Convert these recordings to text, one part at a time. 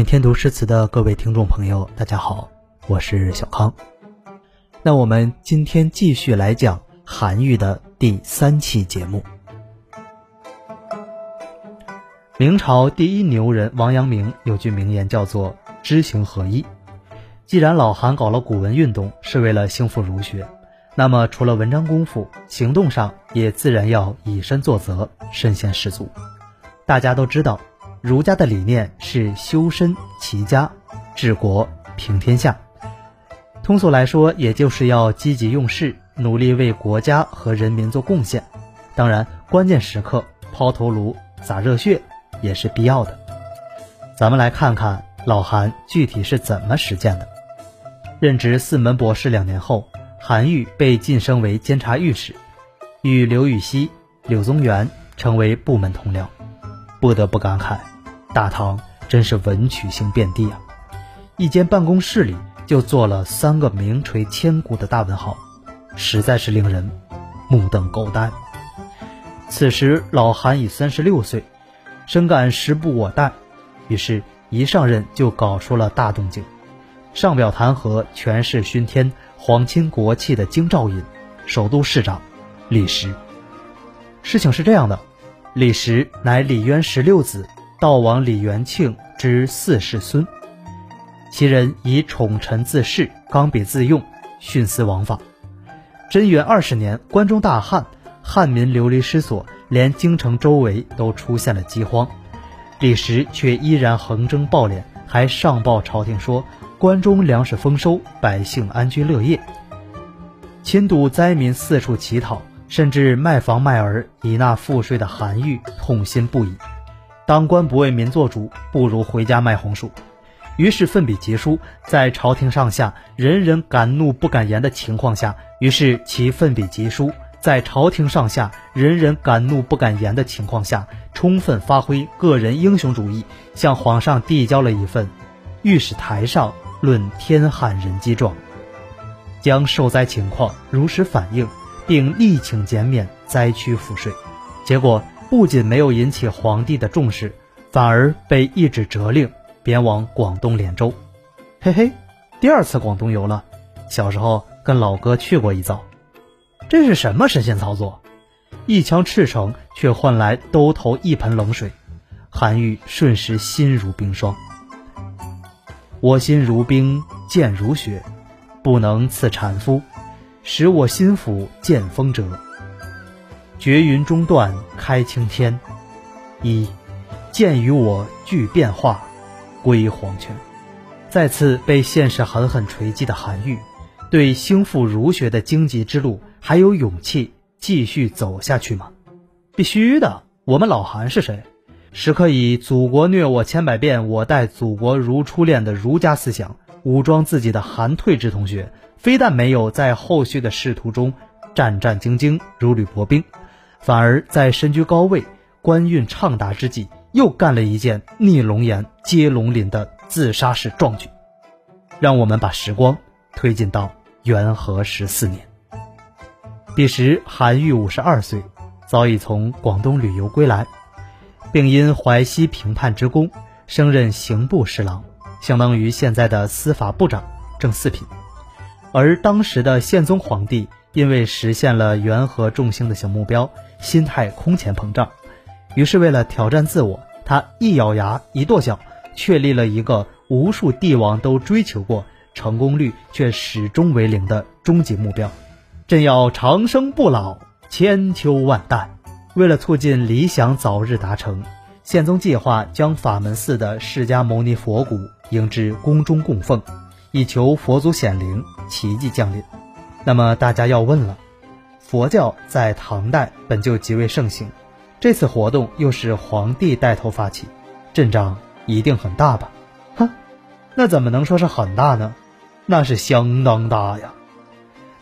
每天读诗词的各位听众朋友，大家好，我是小康。那我们今天继续来讲韩愈的第三期节目。明朝第一牛人王阳明有句名言叫做“知行合一”。既然老韩搞了古文运动是为了兴复儒学，那么除了文章功夫，行动上也自然要以身作则，身先士卒。大家都知道。儒家的理念是修身齐家治国平天下，通俗来说，也就是要积极用事，努力为国家和人民做贡献。当然，关键时刻抛头颅洒热血也是必要的。咱们来看看老韩具体是怎么实践的。任职四门博士两年后，韩愈被晋升为监察御史，与刘禹锡、柳宗元成为部门同僚。不得不感慨。大唐真是文曲星遍地啊！一间办公室里就坐了三个名垂千古的大文豪，实在是令人目瞪口呆。此时老韩已三十六岁，深感时不我待，于是一上任就搞出了大动静，上表弹劾权势熏天、皇亲国戚的京兆尹、首都市长李时。事情是这样的，李时乃李渊十六子。道王李元庆之四世孙，其人以宠臣自恃，刚愎自用，徇私枉法。贞元二十年，关中大旱，汉民流离失所，连京城周围都出现了饥荒。李时却依然横征暴敛，还上报朝廷说关中粮食丰收，百姓安居乐业。亲睹灾民四处乞讨，甚至卖房卖儿以纳赋税的韩愈痛心不已。当官不为民做主，不如回家卖红薯。于是奋笔疾书，在朝廷上下人人敢怒不敢言的情况下，于是其奋笔疾书，在朝廷上下人人敢怒不敢言的情况下，充分发挥个人英雄主义，向皇上递交了一份《御史台上论天旱人饥状》，将受灾情况如实反映，并力请减免灾区赋税。结果。不仅没有引起皇帝的重视，反而被一纸折令贬往广东连州。嘿嘿，第二次广东游了，小时候跟老哥去过一遭。这是什么神仙操作？一腔赤诚却换来兜头一盆冷水。韩愈瞬时心如冰霜。我心如冰，剑如雪，不能刺禅夫，使我心腹见风折。绝云中断开青天，一剑与我俱变化，归黄泉。再次被现实狠狠锤击的韩愈，对兴复儒学的荆棘之路还有勇气继续走下去吗？必须的。我们老韩是谁？时刻以“祖国虐我千百遍，我待祖国如初恋”的儒家思想武装自己的韩退之同学，非但没有在后续的仕途中战战兢兢、如履薄冰。反而在身居高位、官运畅达之际，又干了一件逆龙颜接龙鳞的自杀式壮举。让我们把时光推进到元和十四年。彼时韩愈五十二岁，早已从广东旅游归来，并因淮西平叛之功，升任刑部侍郎，相当于现在的司法部长，正四品。而当时的宪宗皇帝因为实现了元和众星的小目标。心态空前膨胀，于是为了挑战自我，他一咬牙一跺脚，确立了一个无数帝王都追求过、成功率却始终为零的终极目标：朕要长生不老，千秋万代。为了促进理想早日达成，宪宗计划将法门寺的释迦牟尼佛骨迎至宫中供奉，以求佛祖显灵，奇迹降临。那么大家要问了。佛教在唐代本就极为盛行，这次活动又是皇帝带头发起，阵仗一定很大吧？哼，那怎么能说是很大呢？那是相当大呀！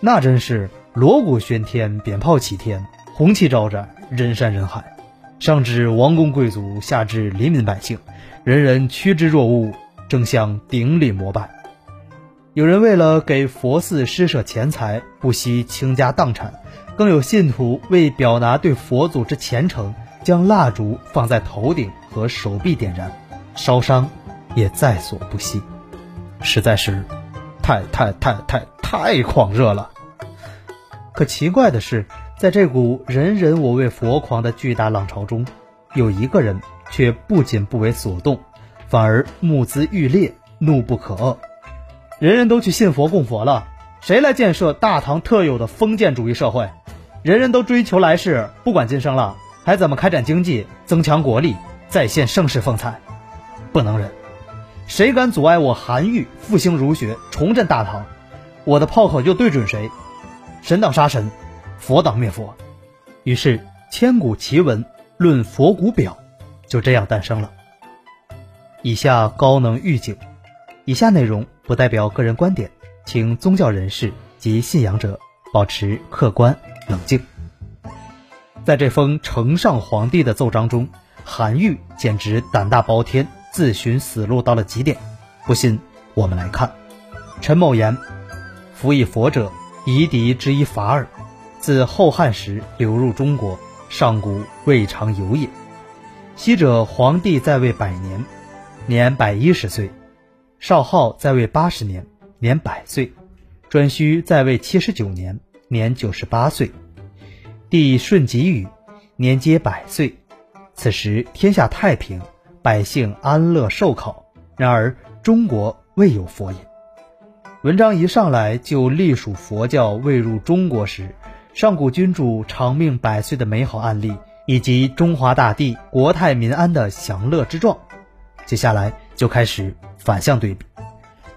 那真是锣鼓喧天，鞭炮齐天，红旗招展，人山人海，上至王公贵族，下至黎民百姓，人人趋之若鹜，争相顶礼膜拜。有人为了给佛寺施舍钱财，不惜倾家荡产；更有信徒为表达对佛祖之虔诚，将蜡烛放在头顶和手臂点燃，烧伤也在所不惜，实在是太太太太太狂热了。可奇怪的是，在这股人人我为佛狂的巨大浪潮中，有一个人却不仅不为所动，反而目眦欲裂，怒不可遏。人人都去信佛供佛了，谁来建设大唐特有的封建主义社会？人人都追求来世，不管今生了，还怎么开展经济、增强国力、再现盛世风采？不能忍！谁敢阻碍我韩愈复兴儒学、重振大唐，我的炮口就对准谁！神挡杀神，佛挡灭佛。于是千古奇文论佛骨表就这样诞生了。以下高能预警：以下内容不代表个人观点，请宗教人士及信仰者保持客观冷静。在这封呈上皇帝的奏章中，韩愈简直胆大包天，自寻死路到了极点。不信，我们来看。陈某言：夫以佛者。夷狄之一法耳，自后汉时流入中国，上古未尝有也。昔者皇帝在位百年，年百一十岁；少昊在位八十年，年百岁；颛顼在位七十九年，年九十八岁；帝舜即禹，年皆百岁。此时天下太平，百姓安乐寿考。然而中国未有佛也。文章一上来就隶属佛教未入中国时，上古君主长命百岁的美好案例，以及中华大地国泰民安的享乐之状。接下来就开始反向对比：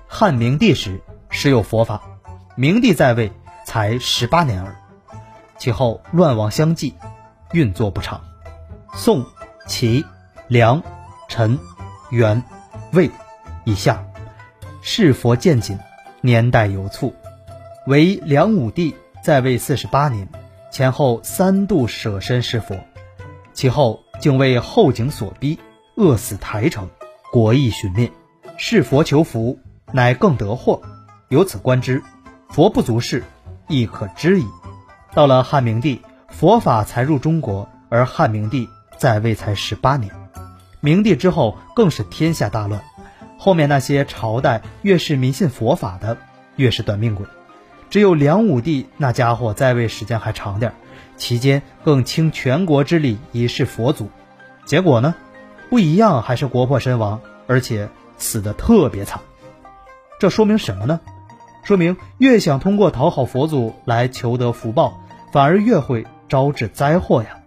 汉明帝时时有佛法，明帝在位才十八年耳，其后乱王相继，运作不畅。宋、齐、梁、陈、元、魏以下，世佛渐紧。年代有促，为梁武帝在位四十八年，前后三度舍身施佛，其后竟为后景所逼，饿死台城，国亦寻灭。是佛求福，乃更得祸。由此观之，佛不足事，亦可知矣。到了汉明帝，佛法才入中国，而汉明帝在位才十八年，明帝之后更是天下大乱。后面那些朝代越是迷信佛法的，越是短命鬼。只有梁武帝那家伙在位时间还长点期间更倾全国之力以示佛祖。结果呢，不一样，还是国破身亡，而且死的特别惨。这说明什么呢？说明越想通过讨好佛祖来求得福报，反而越会招致灾祸呀。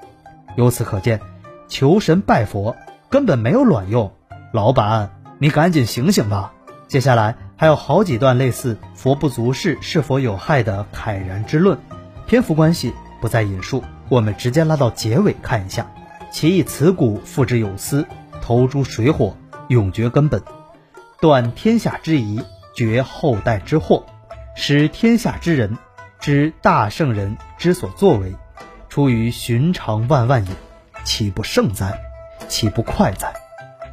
由此可见，求神拜佛根本没有卵用，老板。你赶紧醒醒吧！接下来还有好几段类似“佛不足视是否有害”的慨然之论，篇幅关系不再引述，我们直接拉到结尾看一下。其以此古复之有司，投诸水火，永绝根本，断天下之疑，绝后代之祸，使天下之人知大圣人之所作为，出于寻常万万也，岂不胜哉？岂不快哉？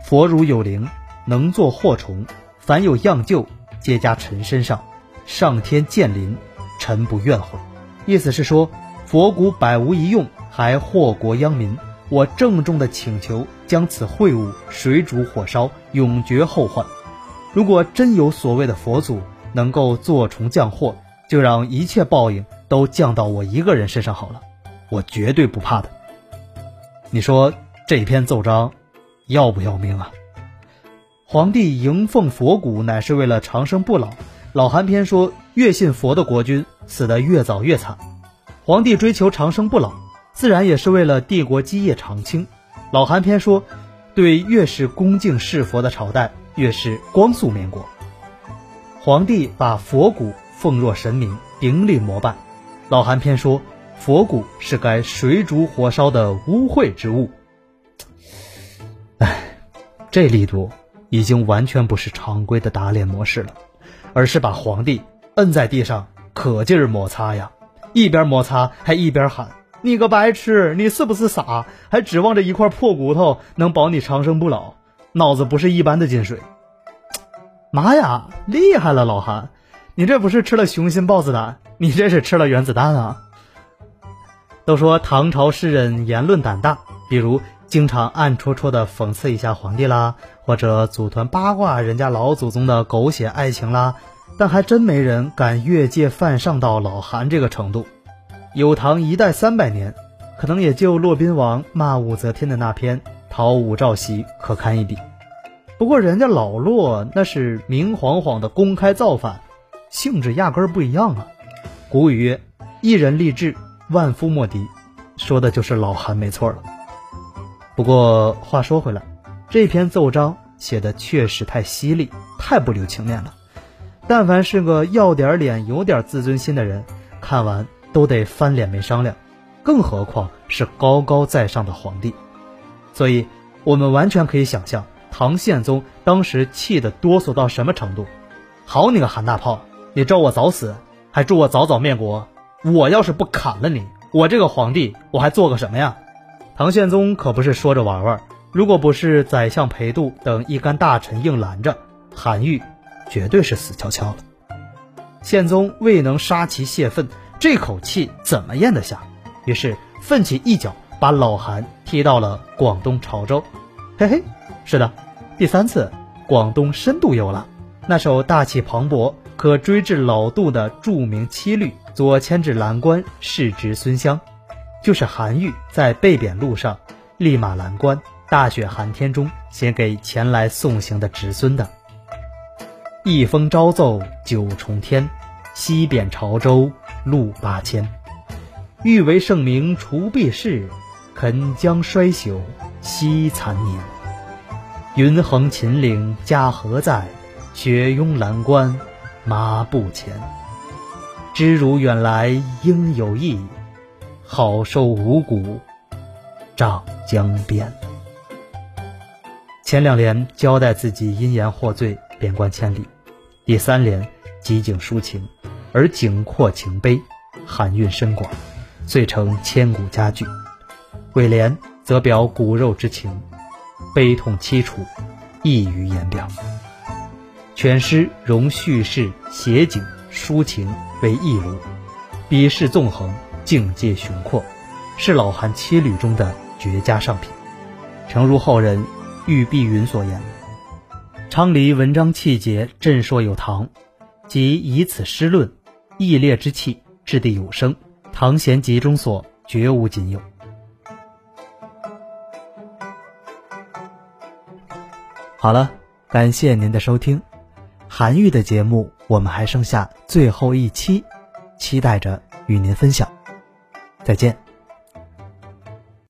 佛如有灵。能作祸虫，凡有恙救，皆加臣身上。上天见临，臣不怨悔。意思是说，佛骨百无一用，还祸国殃民。我郑重的请求，将此秽物水煮火烧，永绝后患。如果真有所谓的佛祖能够坐虫降祸，就让一切报应都降到我一个人身上好了，我绝对不怕的。你说这篇奏章要不要命啊？皇帝迎奉佛骨，乃是为了长生不老。老韩篇说，越信佛的国君死得越早越惨。皇帝追求长生不老，自然也是为了帝国基业长青。老韩篇说，对越是恭敬事佛的朝代，越是光速灭国。皇帝把佛骨奉若神明，顶礼膜拜。老韩篇说，佛骨是该水煮火烧的污秽之物。哎，这力度。已经完全不是常规的打脸模式了，而是把皇帝摁在地上，可劲儿摩擦呀！一边摩擦还一边喊：“你个白痴，你是不是傻？还指望着一块破骨头能保你长生不老？脑子不是一般的进水！”妈呀，厉害了，老韩，你这不是吃了雄心豹子胆，你这是吃了原子弹啊！都说唐朝诗人言论胆大，比如。经常暗戳戳的讽刺一下皇帝啦，或者组团八卦人家老祖宗的狗血爱情啦，但还真没人敢越界犯上到老韩这个程度。有唐一代三百年，可能也就骆宾王骂武则天的那篇《讨武曌檄》可堪一比。不过人家老骆那是明晃晃的公开造反，性质压根儿不一样啊。古语曰：“一人立志，万夫莫敌。”说的就是老韩没错了。不过话说回来，这篇奏章写的确实太犀利，太不留情面了。但凡是个要点脸、有点自尊心的人，看完。都得翻脸没商量，更何况是高高在上的皇帝。所以，我们完全可以想象唐宪宗当时气得哆嗦到什么程度。好你个韩大炮，你咒我早死，还祝我早早灭国。我要是不砍了你，我这个皇帝我还做个什么呀？唐宪宗可不是说着玩玩，如果不是宰相裴度等一干大臣硬拦着，韩愈绝对是死翘翘了。宪宗未能杀其泄愤。这口气怎么咽得下？于是奋起一脚把老韩踢到了广东潮州。嘿嘿，是的，第三次广东深度游了。那首大气磅礴、可追至老杜的著名七律“左迁至蓝关，世值孙香”，就是韩愈在被贬路上立马蓝关，大雪寒天中写给前来送行的侄孙的。一封朝奏九重天，西贬潮州。路八千，欲为圣明除弊事，肯将衰朽惜残年。云横秦岭家何在？雪拥蓝关马不前。知汝远来应有意，好收五谷长江边。前两联交代自己因言获罪，贬官千里；第三联极景抒情。而景阔情悲，含蕴深广，遂成千古佳句。尾联则表骨肉之情，悲痛凄楚，溢于言表。全诗融叙事、写景、抒情为一炉，笔势纵横，境界雄阔，是老韩七律中的绝佳上品。诚如后人玉碧云所言：“昌黎文章气节，振硕有堂，即以此诗论。”意烈之气，掷地有声，唐贤集中所绝无仅有。好了，感谢您的收听，韩愈的节目我们还剩下最后一期，期待着与您分享。再见。